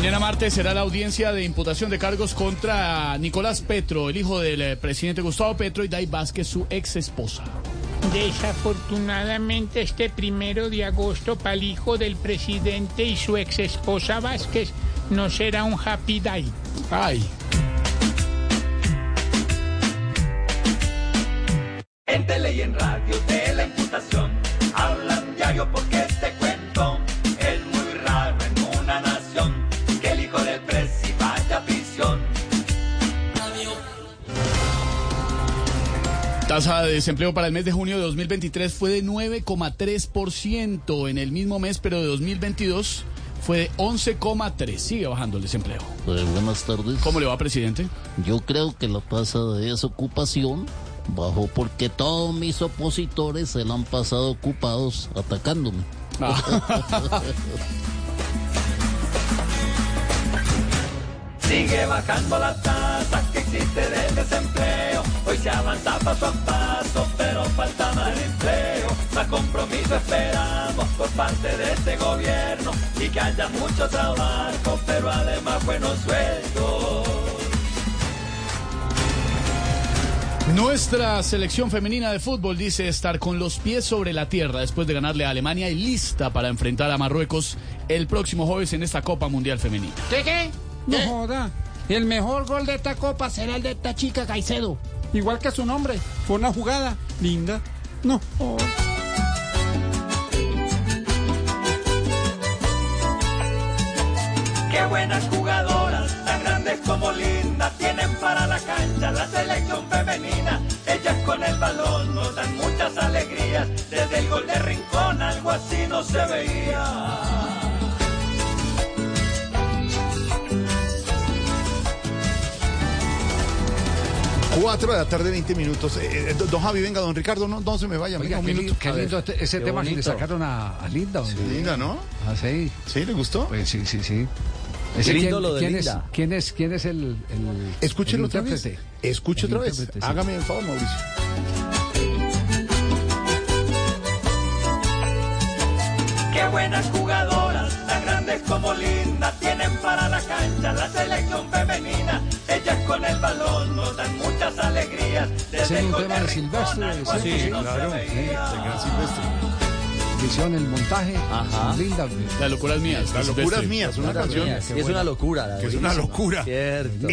Mañana martes será la audiencia de imputación de cargos contra Nicolás Petro, el hijo del eh, presidente Gustavo Petro, y Day Vázquez, su ex esposa. Desafortunadamente este primero de agosto para el hijo del presidente y su ex esposa Vázquez no será un happy day. Ay. En tele y en radio de la imputación hablan diario porque Tasa de desempleo para el mes de junio de 2023 fue de 9,3% en el mismo mes, pero de 2022 fue de 11,3%. Sigue bajando el desempleo. Eh, buenas tardes. ¿Cómo le va, presidente? Yo creo que la tasa de desocupación bajó porque todos mis opositores se la han pasado ocupados atacándome. Sigue bajando la tasa existe del desempleo. Hoy se avanza paso a paso, pero falta más empleo. Más compromiso esperamos por parte de este gobierno y que haya mucho trabajo, pero además buenos sueldos. Nuestra selección femenina de fútbol dice estar con los pies sobre la tierra después de ganarle a Alemania y lista para enfrentar a Marruecos el próximo jueves en esta Copa Mundial Femenina. ¿Qué qué? No joda. El mejor gol de esta copa será el de esta chica Caicedo. Igual que su nombre. Fue una jugada linda. No. Qué buenas jugadoras, tan grandes como lindas, tienen para la cancha la selección femenina. Ellas con el balón nos dan muchas alegrías. Desde el gol de Rincón algo así no se veía. Cuatro de la tarde, 20 minutos. Eh, eh, don Javi, venga, don Ricardo, no, no se me vaya. venga, Oiga, un qué, minuto. lindo, qué lindo este- ese tema que le sacaron a, a Linda. Sí, linda, ¿no? Ah, sí. ¿Sí? ¿Le gustó? Pues sí, sí, sí. Ese lindo quién, lo de quién es, Linda. quién es quién es el, el Escúchelo el otra vez. Escuche otra vez. sí. Hágame el favor, Mauricio. Qué buenas jugadoras, tan grandes como lindas, tienen para la cancha la selección femenina. El un tema de Silvestre, sí, sí, claro, veía. El gran Silvestre. Hicieron el montaje. Ajá. Linda. Las locuras mías. Las locuras mías, una Mía, canción sí, es una locura. que es una locura. Cierto.